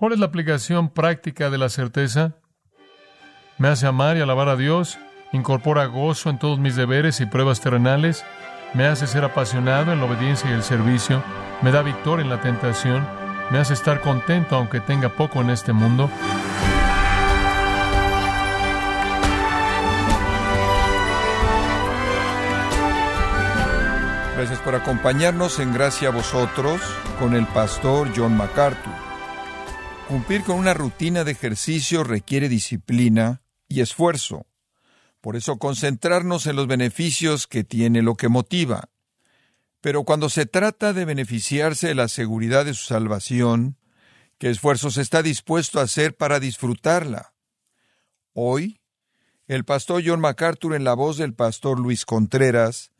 ¿Cuál es la aplicación práctica de la certeza? Me hace amar y alabar a Dios, incorpora gozo en todos mis deberes y pruebas terrenales, me hace ser apasionado en la obediencia y el servicio, me da victoria en la tentación, me hace estar contento aunque tenga poco en este mundo. Gracias por acompañarnos en Gracia a vosotros con el pastor John MacArthur. Cumplir con una rutina de ejercicio requiere disciplina y esfuerzo. Por eso concentrarnos en los beneficios que tiene lo que motiva. Pero cuando se trata de beneficiarse de la seguridad de su salvación, ¿qué esfuerzos está dispuesto a hacer para disfrutarla? Hoy, el pastor John MacArthur en la voz del pastor Luis Contreras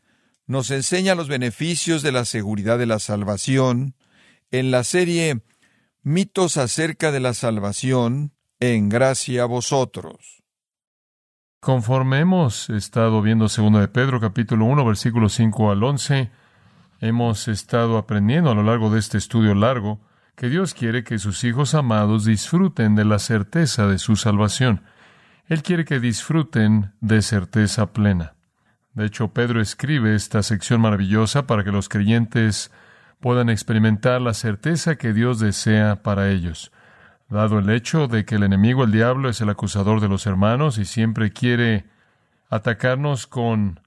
nos enseña los beneficios de la seguridad de la salvación en la serie Mitos acerca de la salvación en gracia a vosotros. Conforme hemos estado viendo 2 de Pedro capítulo 1 versículos 5 al 11, hemos estado aprendiendo a lo largo de este estudio largo que Dios quiere que sus hijos amados disfruten de la certeza de su salvación. Él quiere que disfruten de certeza plena. De hecho, Pedro escribe esta sección maravillosa para que los creyentes puedan experimentar la certeza que Dios desea para ellos. Dado el hecho de que el enemigo, el diablo, es el acusador de los hermanos y siempre quiere atacarnos con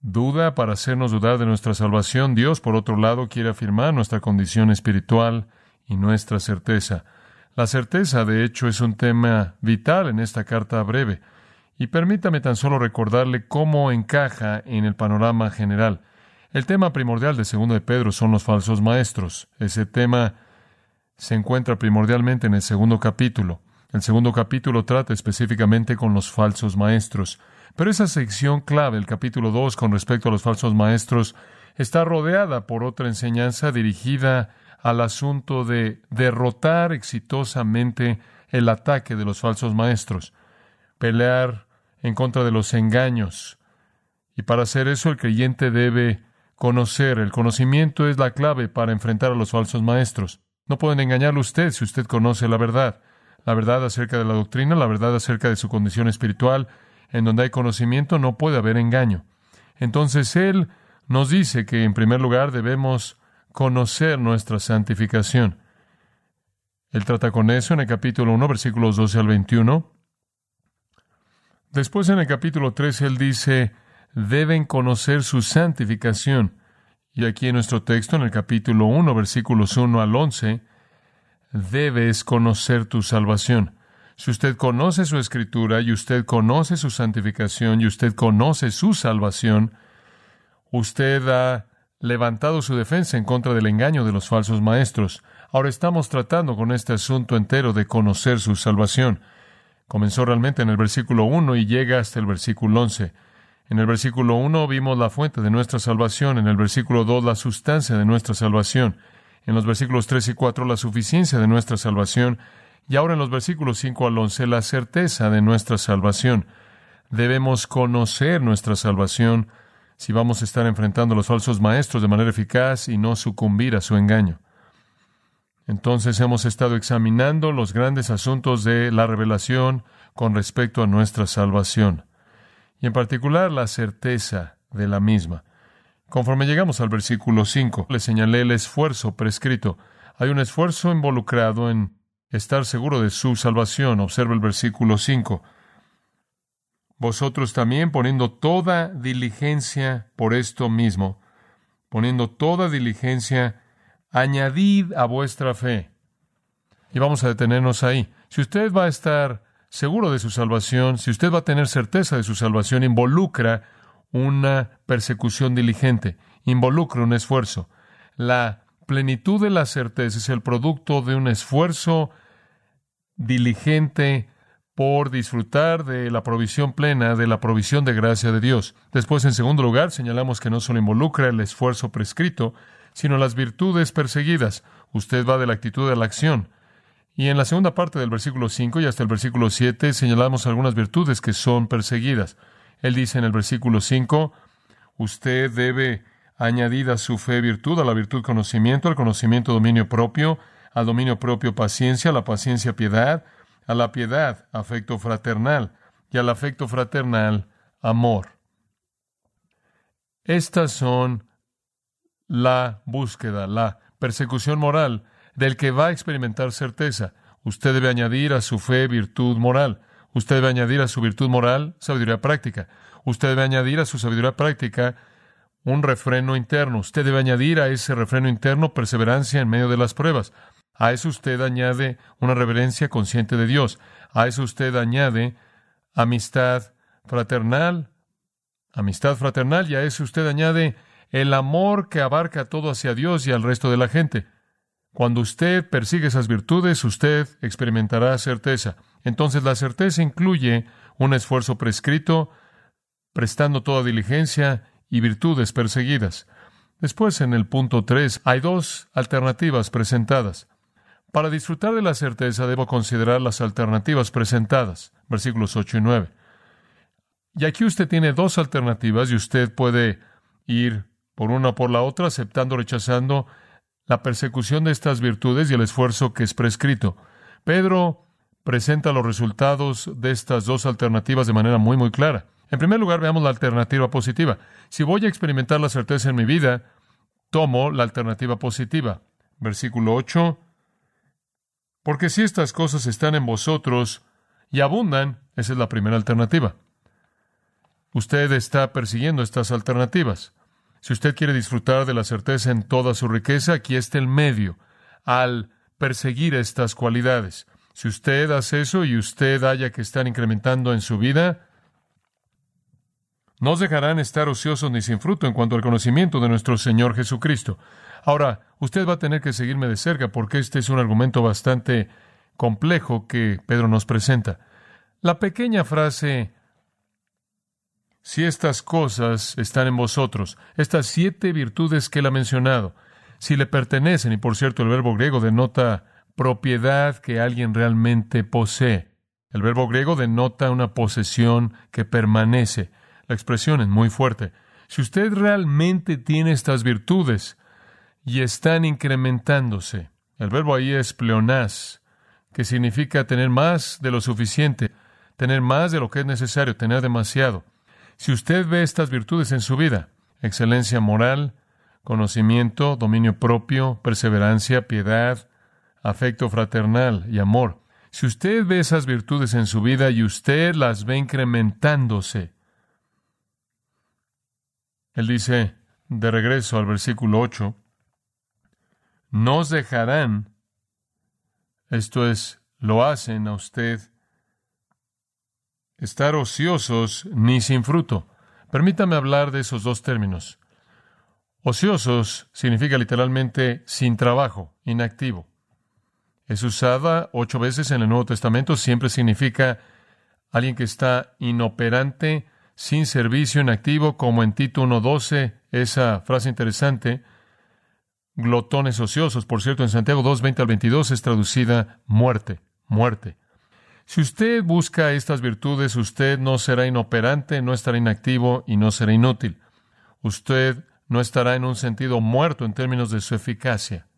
duda para hacernos dudar de nuestra salvación, Dios, por otro lado, quiere afirmar nuestra condición espiritual y nuestra certeza. La certeza, de hecho, es un tema vital en esta carta breve. Y permítame tan solo recordarle cómo encaja en el panorama general. El tema primordial de segundo de Pedro son los falsos maestros. Ese tema se encuentra primordialmente en el segundo capítulo. El segundo capítulo trata específicamente con los falsos maestros. Pero esa sección clave, el capítulo 2, con respecto a los falsos maestros, está rodeada por otra enseñanza dirigida al asunto de derrotar exitosamente el ataque de los falsos maestros, pelear en contra de los engaños. Y para hacer eso el creyente debe conocer. El conocimiento es la clave para enfrentar a los falsos maestros. No pueden engañarlo usted si usted conoce la verdad. La verdad acerca de la doctrina, la verdad acerca de su condición espiritual. En donde hay conocimiento no puede haber engaño. Entonces Él nos dice que en primer lugar debemos conocer nuestra santificación. Él trata con eso en el capítulo 1, versículos 12 al 21. Después en el capítulo 3 él dice, deben conocer su santificación. Y aquí en nuestro texto, en el capítulo 1, versículos 1 al 11, debes conocer tu salvación. Si usted conoce su escritura y usted conoce su santificación y usted conoce su salvación, usted ha levantado su defensa en contra del engaño de los falsos maestros. Ahora estamos tratando con este asunto entero de conocer su salvación. Comenzó realmente en el versículo 1 y llega hasta el versículo 11. En el versículo 1 vimos la fuente de nuestra salvación, en el versículo 2 la sustancia de nuestra salvación, en los versículos 3 y 4 la suficiencia de nuestra salvación, y ahora en los versículos 5 al 11 la certeza de nuestra salvación. Debemos conocer nuestra salvación si vamos a estar enfrentando a los falsos maestros de manera eficaz y no sucumbir a su engaño. Entonces hemos estado examinando los grandes asuntos de la revelación con respecto a nuestra salvación, y en particular la certeza de la misma. Conforme llegamos al versículo 5, le señalé el esfuerzo prescrito. Hay un esfuerzo involucrado en estar seguro de su salvación. Observa el versículo 5. Vosotros también poniendo toda diligencia por esto mismo, poniendo toda diligencia añadid a vuestra fe. Y vamos a detenernos ahí. Si usted va a estar seguro de su salvación, si usted va a tener certeza de su salvación, involucra una persecución diligente, involucra un esfuerzo. La plenitud de la certeza es el producto de un esfuerzo diligente por disfrutar de la provisión plena, de la provisión de gracia de Dios. Después, en segundo lugar, señalamos que no solo involucra el esfuerzo prescrito, sino las virtudes perseguidas. Usted va de la actitud a la acción. Y en la segunda parte del versículo 5 y hasta el versículo 7 señalamos algunas virtudes que son perseguidas. Él dice en el versículo 5, usted debe añadir a su fe virtud, a la virtud conocimiento, al conocimiento dominio propio, al dominio propio paciencia, a la paciencia piedad, a la piedad afecto fraternal y al afecto fraternal amor. Estas son la búsqueda, la persecución moral del que va a experimentar certeza. Usted debe añadir a su fe virtud moral. Usted debe añadir a su virtud moral sabiduría práctica. Usted debe añadir a su sabiduría práctica un refreno interno. Usted debe añadir a ese refreno interno perseverancia en medio de las pruebas. A eso usted añade una reverencia consciente de Dios. A eso usted añade amistad fraternal, amistad fraternal, y a eso usted añade el amor que abarca todo hacia Dios y al resto de la gente. Cuando usted persigue esas virtudes, usted experimentará certeza. Entonces la certeza incluye un esfuerzo prescrito, prestando toda diligencia y virtudes perseguidas. Después, en el punto 3, hay dos alternativas presentadas. Para disfrutar de la certeza debo considerar las alternativas presentadas, versículos 8 y 9. Y aquí usted tiene dos alternativas y usted puede ir por una o por la otra, aceptando o rechazando la persecución de estas virtudes y el esfuerzo que es prescrito. Pedro presenta los resultados de estas dos alternativas de manera muy, muy clara. En primer lugar, veamos la alternativa positiva. Si voy a experimentar la certeza en mi vida, tomo la alternativa positiva. Versículo 8. Porque si estas cosas están en vosotros y abundan, esa es la primera alternativa. Usted está persiguiendo estas alternativas. Si usted quiere disfrutar de la certeza en toda su riqueza, aquí está el medio al perseguir estas cualidades. Si usted hace eso y usted haya que estar incrementando en su vida, no dejarán estar ociosos ni sin fruto en cuanto al conocimiento de nuestro Señor Jesucristo. Ahora, usted va a tener que seguirme de cerca porque este es un argumento bastante complejo que Pedro nos presenta. La pequeña frase si estas cosas están en vosotros, estas siete virtudes que él ha mencionado, si le pertenecen, y por cierto el verbo griego denota propiedad que alguien realmente posee. El verbo griego denota una posesión que permanece. La expresión es muy fuerte. Si usted realmente tiene estas virtudes y están incrementándose, el verbo ahí es pleonás, que significa tener más de lo suficiente, tener más de lo que es necesario, tener demasiado. Si usted ve estas virtudes en su vida, excelencia moral, conocimiento, dominio propio, perseverancia, piedad, afecto fraternal y amor, si usted ve esas virtudes en su vida y usted las ve incrementándose, él dice, de regreso al versículo 8, nos dejarán, esto es, lo hacen a usted estar ociosos ni sin fruto. Permítame hablar de esos dos términos. Ociosos significa literalmente sin trabajo, inactivo. Es usada ocho veces en el Nuevo Testamento, siempre significa alguien que está inoperante, sin servicio, inactivo, como en Tito 1.12, esa frase interesante, glotones ociosos, por cierto, en Santiago 2.20 al 22 es traducida muerte, muerte. Si usted busca estas virtudes, usted no será inoperante, no estará inactivo y no será inútil. Usted no estará en un sentido muerto en términos de su eficacia.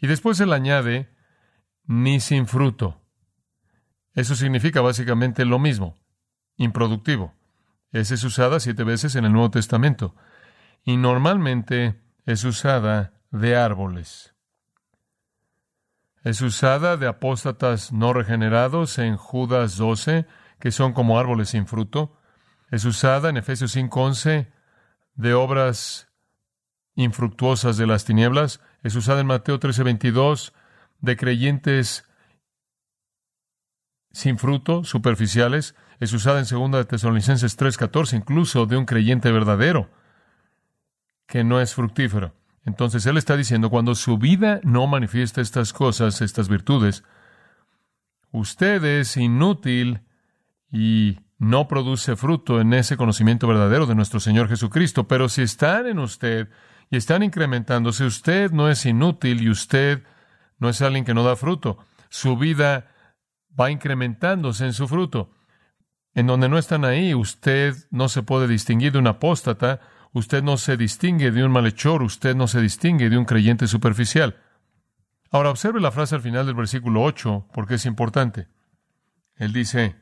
Y después él añade, ni sin fruto. Eso significa básicamente lo mismo, improductivo. Esa es usada siete veces en el Nuevo Testamento y normalmente es usada de árboles. Es usada de apóstatas no regenerados en Judas 12, que son como árboles sin fruto. Es usada en Efesios 5:11 de obras infructuosas de las tinieblas. Es usada en Mateo 13:22 de creyentes sin fruto, superficiales. Es usada en 2 de Tesalonicenses 3:14, incluso de un creyente verdadero que no es fructífero. Entonces Él está diciendo, cuando su vida no manifiesta estas cosas, estas virtudes, usted es inútil y no produce fruto en ese conocimiento verdadero de nuestro Señor Jesucristo. Pero si están en usted y están incrementándose, usted no es inútil y usted no es alguien que no da fruto. Su vida va incrementándose en su fruto. En donde no están ahí, usted no se puede distinguir de un apóstata, Usted no se distingue de un malhechor, usted no se distingue de un creyente superficial. Ahora observe la frase al final del versículo 8, porque es importante. Él dice,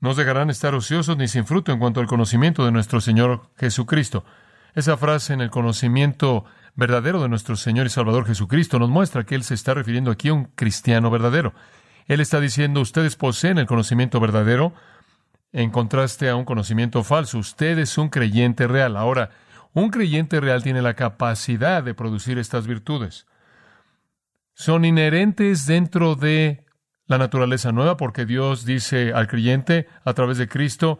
no dejarán estar ociosos ni sin fruto en cuanto al conocimiento de nuestro Señor Jesucristo. Esa frase en el conocimiento verdadero de nuestro Señor y Salvador Jesucristo nos muestra que Él se está refiriendo aquí a un cristiano verdadero. Él está diciendo, ustedes poseen el conocimiento verdadero en contraste a un conocimiento falso. Usted es un creyente real. Ahora, un creyente real tiene la capacidad de producir estas virtudes. Son inherentes dentro de la naturaleza nueva porque Dios dice al creyente a través de Cristo,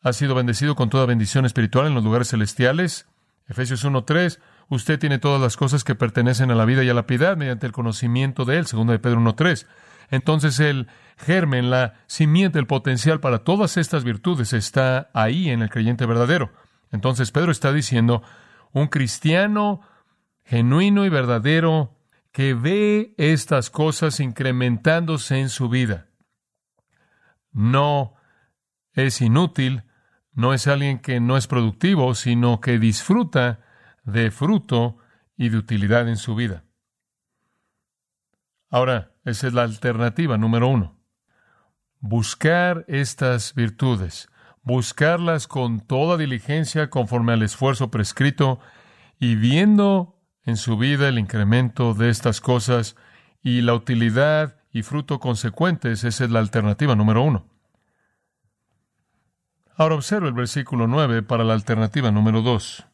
ha sido bendecido con toda bendición espiritual en los lugares celestiales. Efesios 1.3, usted tiene todas las cosas que pertenecen a la vida y a la piedad mediante el conocimiento de Él, segundo de Pedro 1.3. Entonces el germen, la simiente, el potencial para todas estas virtudes está ahí en el creyente verdadero. Entonces Pedro está diciendo, un cristiano genuino y verdadero que ve estas cosas incrementándose en su vida. No es inútil, no es alguien que no es productivo, sino que disfruta de fruto y de utilidad en su vida. Ahora, esa es la alternativa número uno. Buscar estas virtudes, buscarlas con toda diligencia conforme al esfuerzo prescrito y viendo en su vida el incremento de estas cosas y la utilidad y fruto consecuentes, esa es la alternativa número uno. Ahora observa el versículo 9 para la alternativa número dos.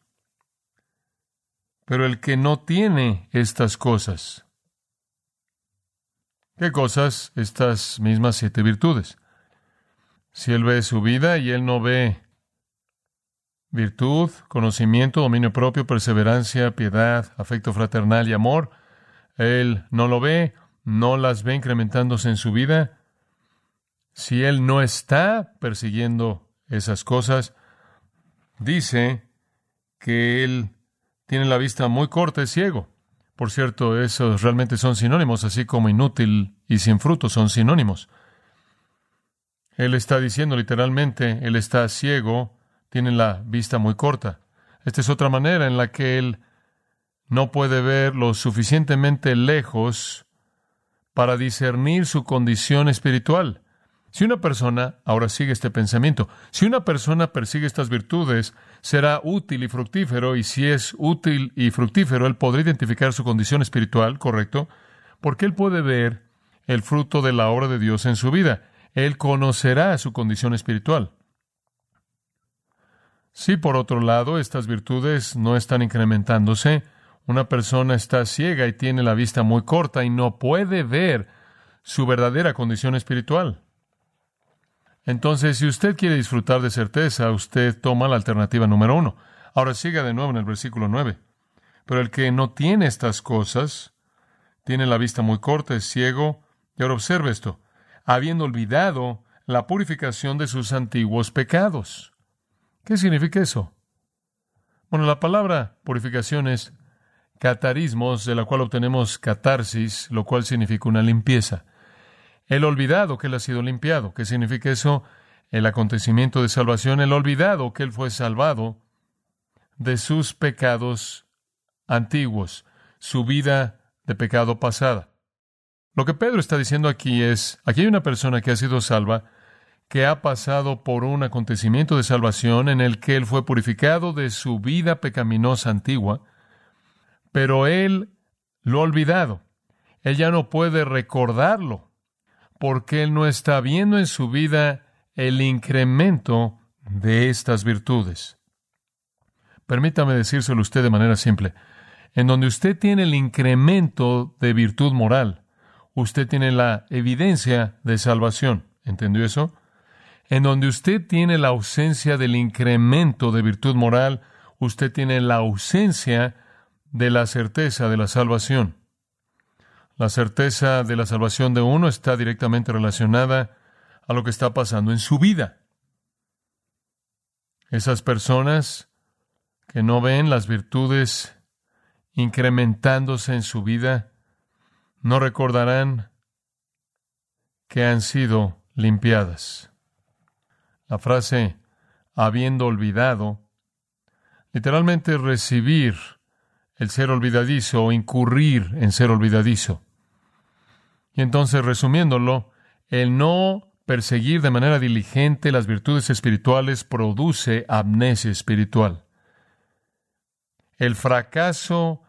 Pero el que no tiene estas cosas, ¿Qué cosas? Estas mismas siete virtudes. Si él ve su vida y él no ve virtud, conocimiento, dominio propio, perseverancia, piedad, afecto fraternal y amor, él no lo ve, no las ve incrementándose en su vida. Si él no está persiguiendo esas cosas, dice que él tiene la vista muy corta, es ciego. Por cierto, esos realmente son sinónimos, así como inútil y sin fruto son sinónimos. Él está diciendo literalmente, él está ciego, tiene la vista muy corta. Esta es otra manera en la que él no puede ver lo suficientemente lejos para discernir su condición espiritual. Si una persona, ahora sigue este pensamiento, si una persona persigue estas virtudes, será útil y fructífero, y si es útil y fructífero, él podrá identificar su condición espiritual, ¿correcto? Porque él puede ver el fruto de la obra de Dios en su vida. Él conocerá su condición espiritual. Si por otro lado estas virtudes no están incrementándose, una persona está ciega y tiene la vista muy corta y no puede ver su verdadera condición espiritual. Entonces, si usted quiere disfrutar de certeza, usted toma la alternativa número uno. Ahora siga de nuevo en el versículo nueve. Pero el que no tiene estas cosas, tiene la vista muy corta, es ciego, y ahora observe esto, habiendo olvidado la purificación de sus antiguos pecados. ¿Qué significa eso? Bueno, la palabra purificación es catarismos, de la cual obtenemos catarsis, lo cual significa una limpieza. El olvidado que él ha sido limpiado. ¿Qué significa eso? El acontecimiento de salvación, el olvidado que él fue salvado de sus pecados antiguos, su vida de pecado pasada. Lo que Pedro está diciendo aquí es, aquí hay una persona que ha sido salva, que ha pasado por un acontecimiento de salvación en el que él fue purificado de su vida pecaminosa antigua, pero él lo ha olvidado. Él ya no puede recordarlo porque él no está viendo en su vida el incremento de estas virtudes. Permítame decírselo usted de manera simple. En donde usted tiene el incremento de virtud moral, usted tiene la evidencia de salvación. ¿Entendió eso? En donde usted tiene la ausencia del incremento de virtud moral, usted tiene la ausencia de la certeza de la salvación. La certeza de la salvación de uno está directamente relacionada a lo que está pasando en su vida. Esas personas que no ven las virtudes incrementándose en su vida, no recordarán que han sido limpiadas. La frase habiendo olvidado, literalmente recibir el ser olvidadizo o incurrir en ser olvidadizo. Y entonces, resumiéndolo, el no perseguir de manera diligente las virtudes espirituales produce amnesia espiritual. El fracaso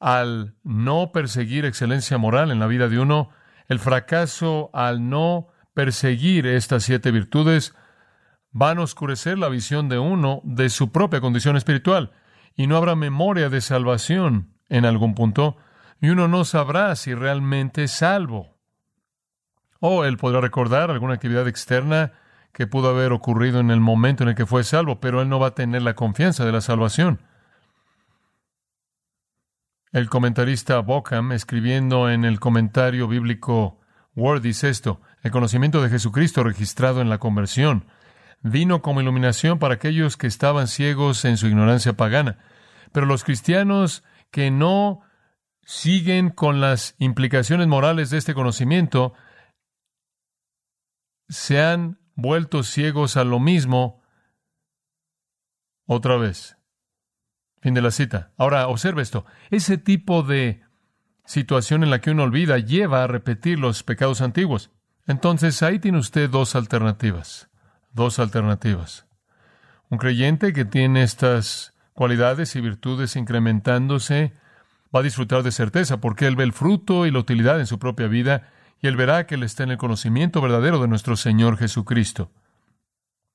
al no perseguir excelencia moral en la vida de uno, el fracaso al no perseguir estas siete virtudes, van a oscurecer la visión de uno de su propia condición espiritual y no habrá memoria de salvación en algún punto y uno no sabrá si realmente es salvo. O él podrá recordar alguna actividad externa que pudo haber ocurrido en el momento en el que fue salvo, pero él no va a tener la confianza de la salvación. El comentarista Bockham, escribiendo en el comentario bíblico Word, dice esto, el conocimiento de Jesucristo registrado en la conversión vino como iluminación para aquellos que estaban ciegos en su ignorancia pagana. Pero los cristianos que no siguen con las implicaciones morales de este conocimiento se han vuelto ciegos a lo mismo otra vez. Fin de la cita. Ahora, observe esto. Ese tipo de situación en la que uno olvida lleva a repetir los pecados antiguos. Entonces, ahí tiene usted dos alternativas dos alternativas. Un creyente que tiene estas cualidades y virtudes incrementándose va a disfrutar de certeza porque él ve el fruto y la utilidad en su propia vida y él verá que él está en el conocimiento verdadero de nuestro Señor Jesucristo.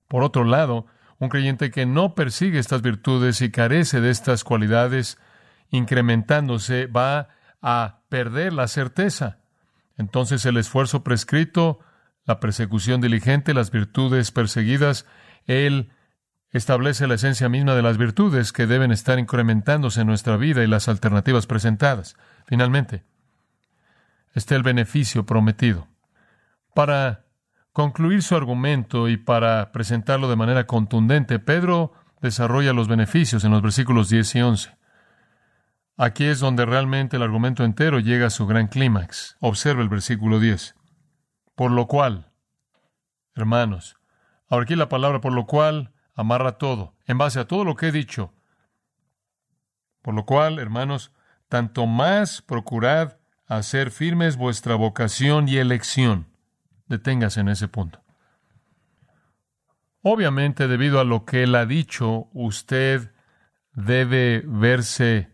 Por otro lado, un creyente que no persigue estas virtudes y carece de estas cualidades incrementándose va a perder la certeza. Entonces el esfuerzo prescrito la persecución diligente, las virtudes perseguidas, Él establece la esencia misma de las virtudes que deben estar incrementándose en nuestra vida y las alternativas presentadas. Finalmente, está el beneficio prometido. Para concluir su argumento y para presentarlo de manera contundente, Pedro desarrolla los beneficios en los versículos 10 y 11. Aquí es donde realmente el argumento entero llega a su gran clímax. Observe el versículo 10. Por lo cual, hermanos, ahora aquí la palabra por lo cual amarra todo, en base a todo lo que he dicho. Por lo cual, hermanos, tanto más procurad hacer firmes vuestra vocación y elección. Deténgase en ese punto. Obviamente, debido a lo que él ha dicho, usted debe verse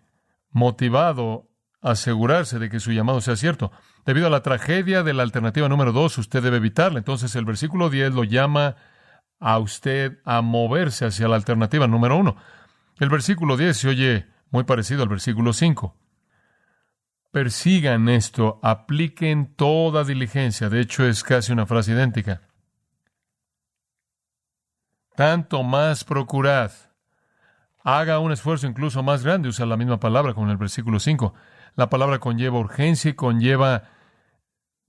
motivado a asegurarse de que su llamado sea cierto. Debido a la tragedia de la alternativa número dos, usted debe evitarla. Entonces el versículo 10 lo llama a usted a moverse hacia la alternativa número uno. El versículo 10 se oye muy parecido al versículo 5. Persigan esto, apliquen toda diligencia. De hecho, es casi una frase idéntica. Tanto más procurad. Haga un esfuerzo incluso más grande, usa la misma palabra con el versículo 5. La palabra conlleva urgencia y conlleva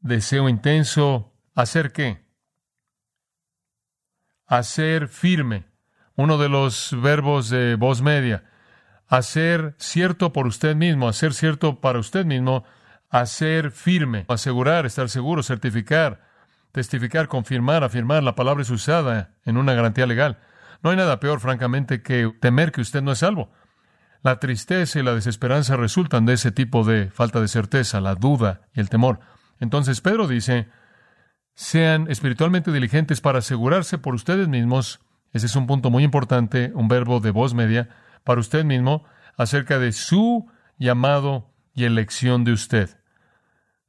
deseo intenso. ¿Hacer qué? Hacer firme. Uno de los verbos de voz media. Hacer cierto por usted mismo, hacer cierto para usted mismo, hacer firme, asegurar, estar seguro, certificar, testificar, confirmar, afirmar. La palabra es usada en una garantía legal. No hay nada peor, francamente, que temer que usted no es salvo. La tristeza y la desesperanza resultan de ese tipo de falta de certeza, la duda y el temor. Entonces Pedro dice, sean espiritualmente diligentes para asegurarse por ustedes mismos, ese es un punto muy importante, un verbo de voz media, para usted mismo, acerca de su llamado y elección de usted.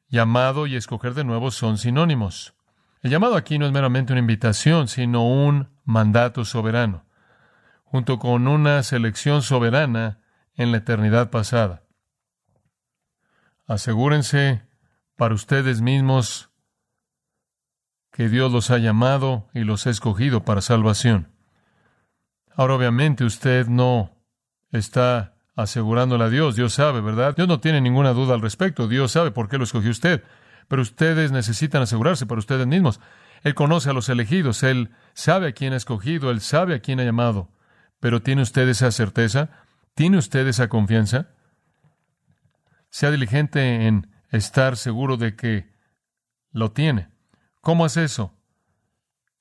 Llamado y escoger de nuevo son sinónimos. El llamado aquí no es meramente una invitación, sino un mandato soberano, junto con una selección soberana en la eternidad pasada. Asegúrense para ustedes mismos que Dios los ha llamado y los ha escogido para salvación. Ahora obviamente usted no está asegurándole a Dios, Dios sabe, ¿verdad? Dios no tiene ninguna duda al respecto, Dios sabe por qué lo escogió usted, pero ustedes necesitan asegurarse para ustedes mismos. Él conoce a los elegidos, Él sabe a quién ha escogido, Él sabe a quién ha llamado, pero ¿tiene usted esa certeza? ¿Tiene usted esa confianza? Sea diligente en estar seguro de que lo tiene. ¿Cómo es eso?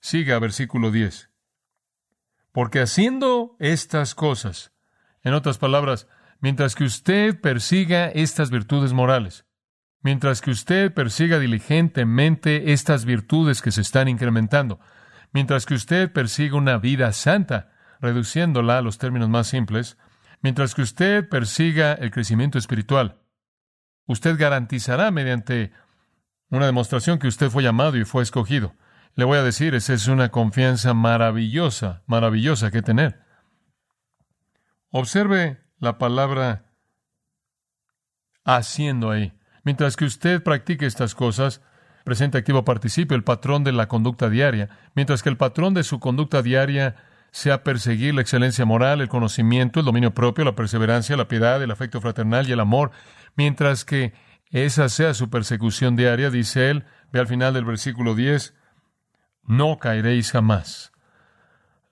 Siga versículo 10. Porque haciendo estas cosas, en otras palabras, mientras que usted persiga estas virtudes morales, mientras que usted persiga diligentemente estas virtudes que se están incrementando, mientras que usted persiga una vida santa, reduciéndola a los términos más simples, mientras que usted persiga el crecimiento espiritual, usted garantizará mediante una demostración que usted fue llamado y fue escogido. Le voy a decir, esa es una confianza maravillosa, maravillosa que tener. Observe la palabra haciendo ahí. Mientras que usted practique estas cosas, presente, activo, participe, el patrón de la conducta diaria, mientras que el patrón de su conducta diaria sea perseguir la excelencia moral, el conocimiento, el dominio propio, la perseverancia, la piedad, el afecto fraternal y el amor, mientras que esa sea su persecución diaria, dice él, ve al final del versículo 10, no caeréis jamás.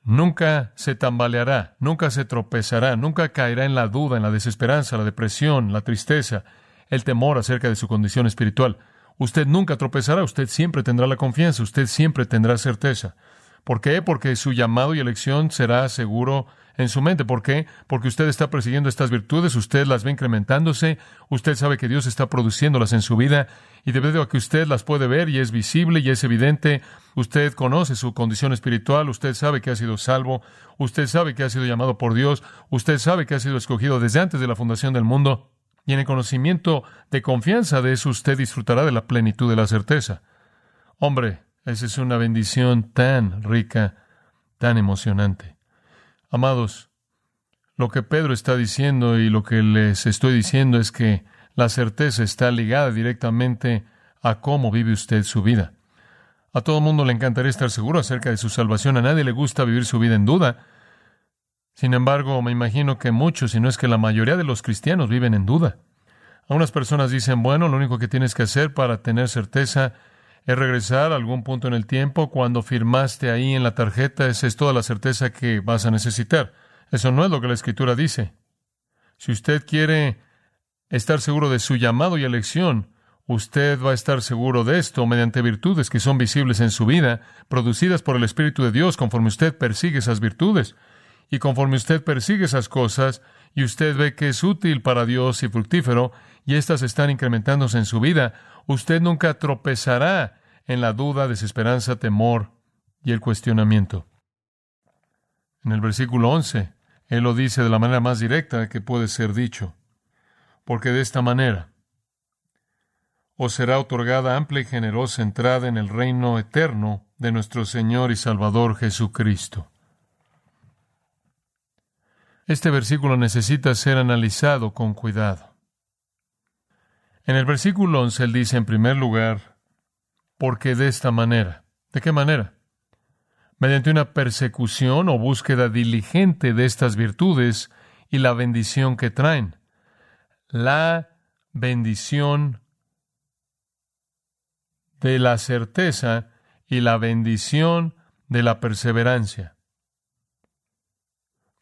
Nunca se tambaleará, nunca se tropezará, nunca caerá en la duda, en la desesperanza, la depresión, la tristeza, el temor acerca de su condición espiritual. Usted nunca tropezará, usted siempre tendrá la confianza, usted siempre tendrá certeza. ¿Por qué? Porque su llamado y elección será seguro en su mente. ¿Por qué? Porque usted está persiguiendo estas virtudes, usted las ve incrementándose, usted sabe que Dios está produciéndolas en su vida y debido a que usted las puede ver y es visible y es evidente, usted conoce su condición espiritual, usted sabe que ha sido salvo, usted sabe que ha sido llamado por Dios, usted sabe que ha sido escogido desde antes de la fundación del mundo. Y en el conocimiento de confianza de eso usted disfrutará de la plenitud de la certeza. Hombre, esa es una bendición tan rica, tan emocionante. Amados, lo que Pedro está diciendo y lo que les estoy diciendo es que la certeza está ligada directamente a cómo vive usted su vida. A todo mundo le encantaría estar seguro acerca de su salvación, a nadie le gusta vivir su vida en duda, sin embargo, me imagino que muchos, si no es que la mayoría de los cristianos viven en duda. Algunas personas dicen, bueno, lo único que tienes que hacer para tener certeza es regresar a algún punto en el tiempo cuando firmaste ahí en la tarjeta, esa es toda la certeza que vas a necesitar. Eso no es lo que la Escritura dice. Si usted quiere estar seguro de su llamado y elección, usted va a estar seguro de esto mediante virtudes que son visibles en su vida, producidas por el Espíritu de Dios conforme usted persigue esas virtudes. Y conforme usted persigue esas cosas y usted ve que es útil para Dios y fructífero, y éstas están incrementándose en su vida, usted nunca tropezará en la duda, desesperanza, temor y el cuestionamiento. En el versículo 11, Él lo dice de la manera más directa que puede ser dicho, porque de esta manera os será otorgada amplia y generosa entrada en el reino eterno de nuestro Señor y Salvador Jesucristo. Este versículo necesita ser analizado con cuidado. En el versículo 11 él dice en primer lugar, porque de esta manera. ¿De qué manera? Mediante una persecución o búsqueda diligente de estas virtudes y la bendición que traen. La bendición de la certeza y la bendición de la perseverancia.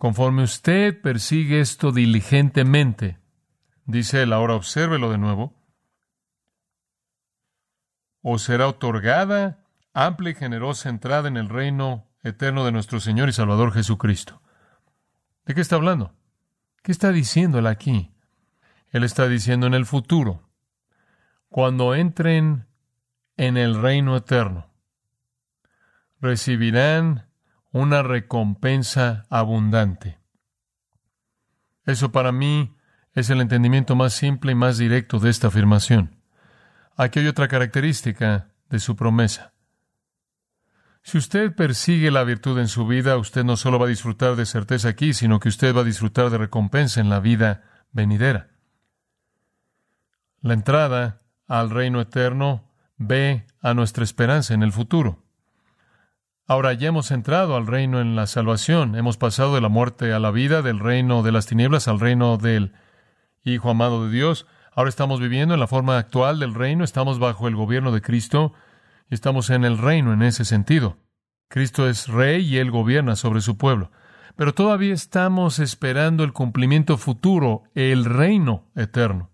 Conforme usted persigue esto diligentemente, dice él, ahora obsérvelo de nuevo, os será otorgada amplia y generosa entrada en el reino eterno de nuestro Señor y Salvador Jesucristo. ¿De qué está hablando? ¿Qué está diciendo él aquí? Él está diciendo en el futuro, cuando entren en el reino eterno, recibirán una recompensa abundante. Eso para mí es el entendimiento más simple y más directo de esta afirmación. Aquí hay otra característica de su promesa. Si usted persigue la virtud en su vida, usted no solo va a disfrutar de certeza aquí, sino que usted va a disfrutar de recompensa en la vida venidera. La entrada al reino eterno ve a nuestra esperanza en el futuro. Ahora ya hemos entrado al reino en la salvación, hemos pasado de la muerte a la vida, del reino de las tinieblas al reino del Hijo amado de Dios. Ahora estamos viviendo en la forma actual del reino, estamos bajo el gobierno de Cristo y estamos en el reino en ese sentido. Cristo es rey y él gobierna sobre su pueblo. Pero todavía estamos esperando el cumplimiento futuro, el reino eterno.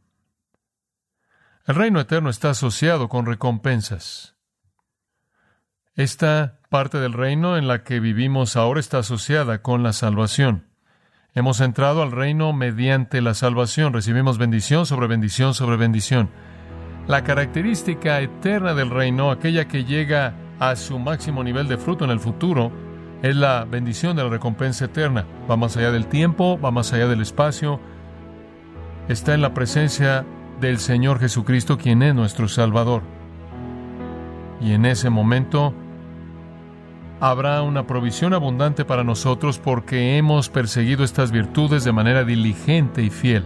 El reino eterno está asociado con recompensas. Esta parte del reino en la que vivimos ahora está asociada con la salvación. Hemos entrado al reino mediante la salvación. Recibimos bendición sobre bendición sobre bendición. La característica eterna del reino, aquella que llega a su máximo nivel de fruto en el futuro, es la bendición de la recompensa eterna. Va más allá del tiempo, va más allá del espacio. Está en la presencia del Señor Jesucristo, quien es nuestro Salvador. Y en ese momento habrá una provisión abundante para nosotros porque hemos perseguido estas virtudes de manera diligente y fiel.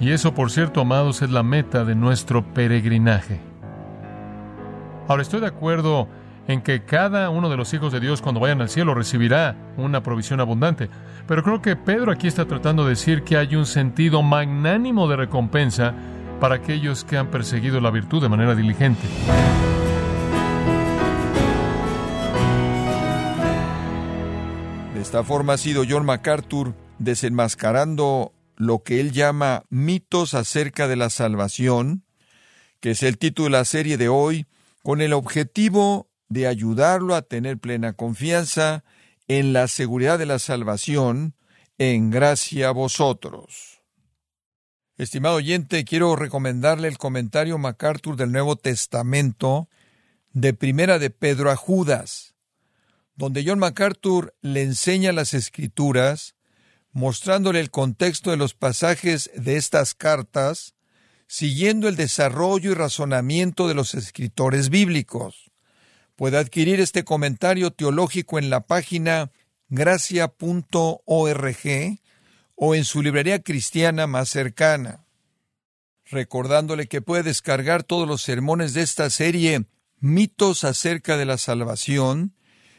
Y eso, por cierto, amados, es la meta de nuestro peregrinaje. Ahora estoy de acuerdo en que cada uno de los hijos de Dios cuando vayan al cielo recibirá una provisión abundante. Pero creo que Pedro aquí está tratando de decir que hay un sentido magnánimo de recompensa para aquellos que han perseguido la virtud de manera diligente. De esta forma ha sido John MacArthur desenmascarando lo que él llama mitos acerca de la salvación, que es el título de la serie de hoy, con el objetivo de ayudarlo a tener plena confianza en la seguridad de la salvación en gracia a vosotros. Estimado oyente, quiero recomendarle el comentario MacArthur del Nuevo Testamento de Primera de Pedro a Judas, donde John MacArthur le enseña las escrituras, mostrándole el contexto de los pasajes de estas cartas, siguiendo el desarrollo y razonamiento de los escritores bíblicos. Puede adquirir este comentario teológico en la página gracia.org o en su librería cristiana más cercana. Recordándole que puede descargar todos los sermones de esta serie Mitos acerca de la salvación,